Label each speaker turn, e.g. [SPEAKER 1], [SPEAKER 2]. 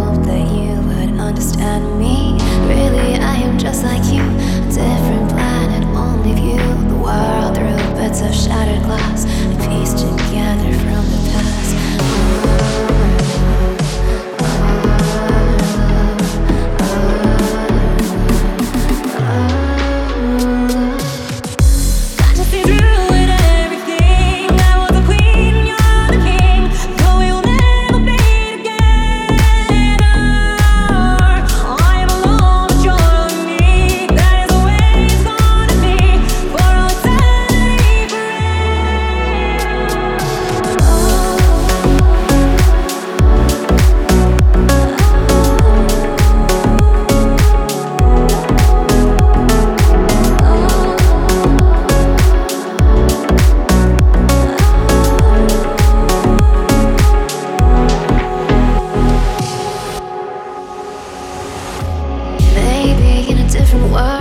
[SPEAKER 1] hope that you would understand me. Really, I am just like you. Different different world,